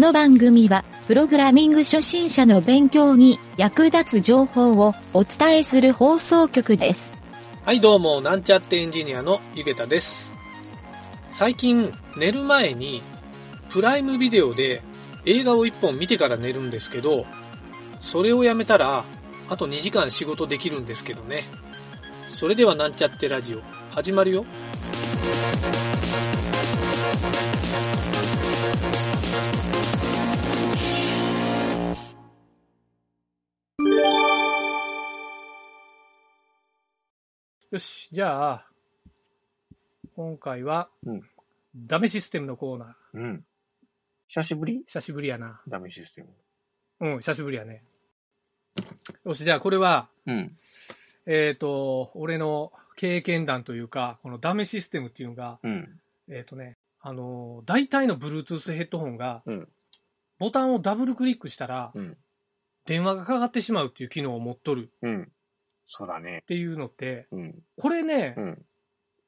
この番組は、プログラミング初心者の勉強に役立つ情報をお伝えする放送局です。はい、どうも、なんちゃってエンジニアのゆげたです。最近、寝る前に、プライムビデオで映画を1本見てから寝るんですけど、それをやめたら、あと2時間仕事できるんですけどね。それではなんちゃってラジオ、始まるよ。よし、じゃあ、今回は、うんダメシステムのコーナー。うん。久しぶり？久しぶりやな。ダメシステム。うん、久しぶりやね。よし、じゃあこれは、うん。えっ、と、俺の経験談というか、このダメシステムっていうのが、うん。えっ、とね、あのー、大体の Bluetooth ヘッドホンが、うんボタンをダブルクリックしたら、うん。電話がかかってしまうっていう機能を持っとるうん。そうだねっ。ていうのって、うん。これね、うん。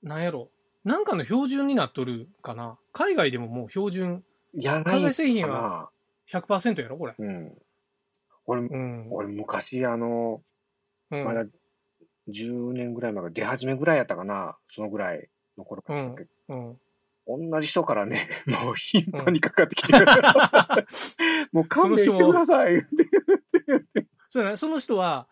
なんやろ、なんかの標準になっとるかな。海外でももう標準海外製品かはな。100%やろ、これ。うん。俺、うん。俺昔、あの、うんまだ10年ぐらい前が出始めぐらいやったかな。そのぐらいの頃からだけうん。同じ人からね、もう頻繁にかかってきてる。もう勘弁してください。そうやな、その人は、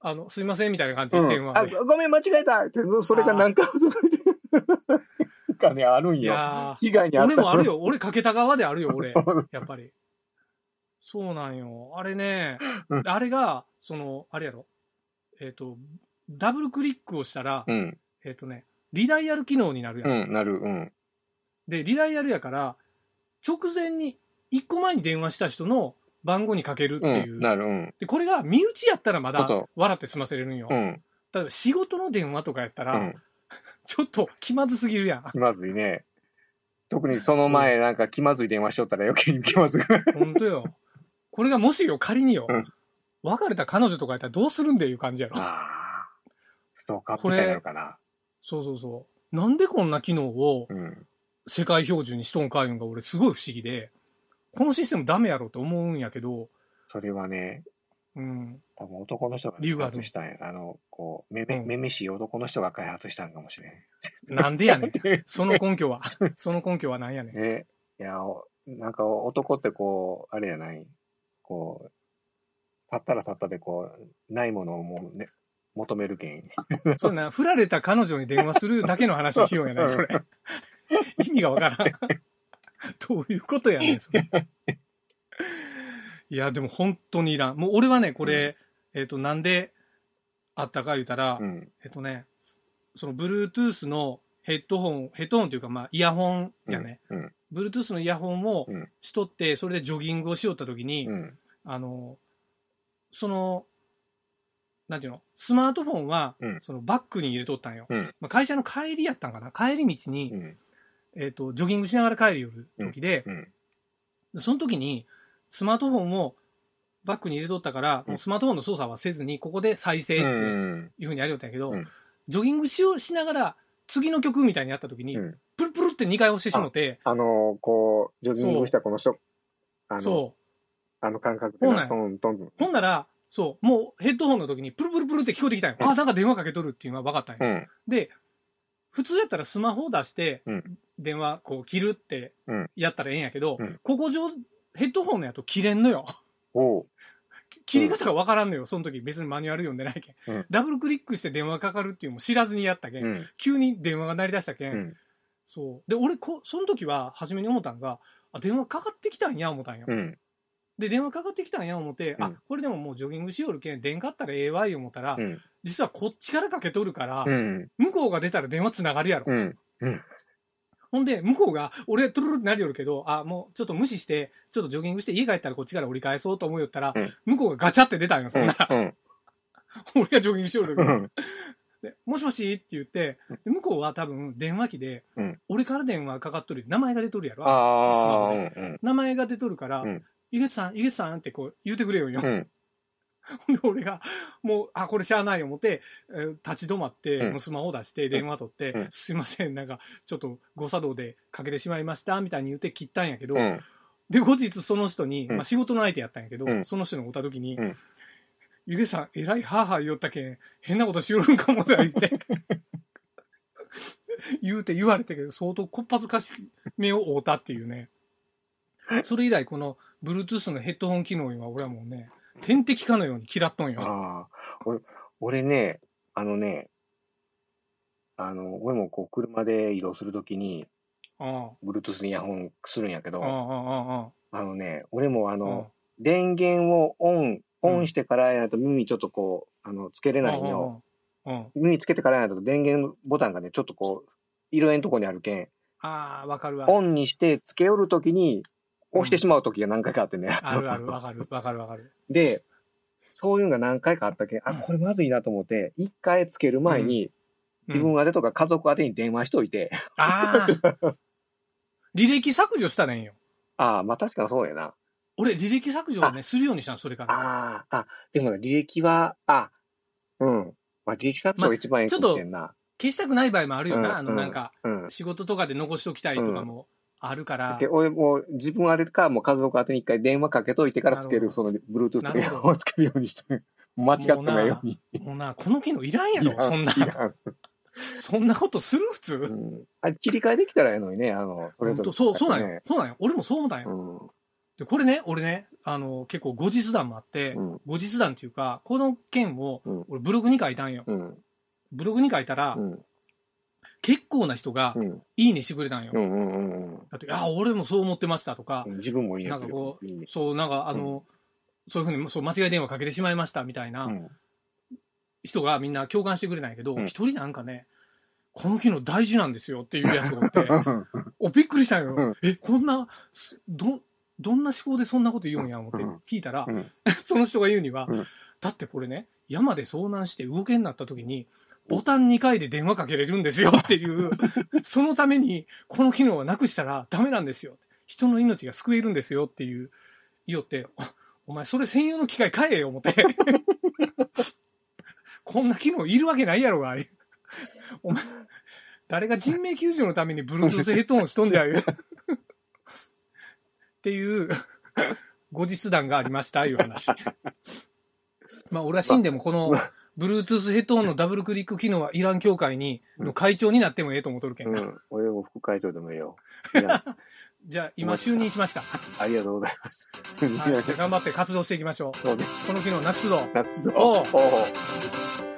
あの、すいませんみたいな感じで電うん、あ話で。ごめん、間違えたって、それが何回も続いてる。なんかね、あるんいよ。や被害にー、遭った。俺もあるよ。俺かけた側であるよ、俺。やっぱり。そうなんよ。あれねう、あれが、その、あれやろ。えっ、と、ダブルクリックをしたら、うん。えっ、とね、リダイヤル機能になるやん。うん、なる。うん。で、リダイヤルやから、直前に、一個前に電話した人の番号にかけるってういう。ん、なる。うん。で、これが身内やったらまだ笑って済ませれるんよ。うん。例えば仕事の電話とかやったら、うん。ちょっと気まずすぎるやん。気まずいね。特にその前、なんか気まずい電話しとったら余計に気まずい。本当よ。これがもしよ、仮によ、うん別れた彼女とかやったらどうするんでいう感じやろ。ああ。ストーカーこれみたいなのかな。そうそうそう。なんでこんな機能をうん。世界標準にしとんかいうんが俺すごい不思議で、このシステムダメやろと思うんやけど、それはね、うん。多分男の人が開発したんや。あの、こう、めめ、うんめめしい男の人が開発したんかもしれん。なんでやねん。その根拠は。その根拠は何やねん。え、いや、おなんか男ってこう、あれやない？こう、立ったら立ったでこう、ないものをもうね、求めるけん。そんな、振られた彼女に電話するだけの話しようやない、それ。意味がわからん。どういうことやねん、それ。いや、でも本当にいらん。もう俺はね、これ、えっ、と、なんであったか言うたら、うん。えっとね、その Bluetooth のヘッドホン、ヘッドホンというか、まあ、イヤホンやね。うん。Bluetooth のイヤホンをうんしとって、それでジョギングをしよったときに、うん。あの、その、なんていうの、スマートフォンは、うんそのバッグに入れとったんよ。うんまあ、会社の帰りやったんかな帰り道に、うん。えっ、と、ジョギングしながら帰るよる時で、うん。その時に、スマートフォンをバッグに入れとったから、うんもうスマートフォンの操作はせずに、ここで再生ってうん。いうふうにやりよったんやけど、うんジョギングしようしながら、次の曲みたいにやった時に、うんプルプルって2回押してしもて、あの、こう、ジョギングしたこの人、あの、そう。あの感覚でほんなら、そう、もうヘッドホンの時にプルプルプルって聞こえてきたんよ。うんあ、なんか電話かけとるっていうのは分かったんよ。うん。で、普通やったらスマホを出してうん、電話こう切るってうんやったらええんやけど、うんここ上、ヘッドホンのやと切れんのよ。おう。切り方が分からんのよ。その時別にマニュアル読んでないけん。うんダブルクリックして電話かかるっていうのも知らずにやったけん。うん。急に電話が鳴り出したけん。うん。そう。で、俺こ、その時は初めに思ったんが、あ、電話かかってきたんや思ったんよ。うん。で、電話かかってきたんや思って、あうん、これでももうジョギングしよるけん、電かったらええわい思ったら、うん。実はこっちからかけとるから、うん。向こうが出たら電話つながるやろ。うん。ほんで、向こうが、俺、トゥルルってなりよるけど、あ、もうちょっと無視して、ちょっとジョギングして家帰ったらこっちから折り返そうと思いよったら、うん向こうがガチャって出たんよ、そんな。俺がジョギングしよる時にうん。で、もしもしって言って、で向こうは多分電話機で、うん俺から電話かかっとる、名前が出とるやろ。ああ、うん。うん。名前が出とるから、うんゆげつさん、ゆげつさんってこう言うてくれよよ。うん。ほんで、俺が、もう、あ、これしゃあない思って、えー立ち止まって、うんもうスマホ出して、電話取って、うんすいません、なんか、ちょっと誤作動でかけてしまいました、みたいに言って切ったんやけど、うん。で、後日その人に、うんまあ仕事の相手やったんやけど、うんその人に会った時に、うんゆげさん、えらいハーハー言おったけん、変なことしよるんかもだ、言っ て。言うて言われたけど、相当こっぱずかしめを負うたっていうね。それ以来、この、Bluetooth のヘッドホン機能には俺はもうね、天敵かのように嫌っとんよ。ああ、俺、俺ね、あのね、あの、俺もこう、車で移動するときに、あ Bluetooth イヤホンするんやけあ、あど、あ、ああのね、俺もああ、あの、電源をオン、オンしてからやないと耳ちょっとこう、あの、つけれないんよ。耳つけてからやないと電源ボタンがね、ちょっとこう、色縁のとこにあるけん、ああ、わかるわ。オンにしてつけよるときに、押してしまうときが何回かあってね。あるある、わかる、わかるわかる。で、そういうのが何回かあったけん、あ、うんこれまずいなと思って、一回つける前に、自分うん、宛てとか家族宛てに電話しといて、ああ。履歴削除したらええんよ。ああ、まあ確かにそうやな。俺、履歴削除をね、するようにしたの、それから。ああ、あ、でもね履歴は、あ、うん。まあ履歴削除が一番いいかもしれんな。消したくない場合もあるよな。あの、うんなんか、うん。仕事とかで残しときたいとかもあるから。で俺もう自分あれか、もう家族宛てに一回電話かけといてからつける、その Bluetooth なるほどをつけるようにして、間違ってないように。もうな、この機能いらんやろ、そんな。いらん そんなことする？普通。うん。あ切り替えできたらええのにね、あの、それぞれ。ほんとそう、そうなんよね。そうなんよ。俺もそう思ったんよ。うん。で、これね、俺ね、あの、結構後日談もあって、うん。後日談っていうか、この件をうん、俺ブログに書いたんよ。うん。ブログに書いたら、うん。結構な人がう、ん。いいねしてくれたんよ。うん。うん。うん。だって、あ、俺もそう思ってましたとか、うん自分もいいねなんかこういいねそう、なんかあの、そういうふうにそう間違い電話かけてしまいましたみたいなうん。人がみんな共感してくれないけど、うん一、人なんかね、この機能大事なんですよっていうやつがおって、う んお、びっくりしたよ。うんえ、こんな、すど、どんな思考でそんなこと言うんや思ってうん聞いたら、うん その人が言うには、うんだってこれね、山で遭難して動けになった時に、ボタン2回で電話かけれるんですよ っていう、そのために、この機能はなくしたらダメなんですよ。人の命が救えるんですよっていう、言おって、あお前それ専用の機械買えよ思って。こんな機能いるわけないやろが。お前、誰が人命救助のために Bluetooth ヘッドホンしとんじゃいう。っていう、後日談がありました、いう話。まあ、俺は死んでもこの、Bluetooth ヘッドホンのダブルクリック機能はイラン協会に、の会長になってもええと思っとるけん。うん。俺も副会長でも いいよ。じゃあ、今就任しました。ありがとうございます。頑張って活動していきましょそうです。う。この機能なくすぞ。夏ぞ。おうお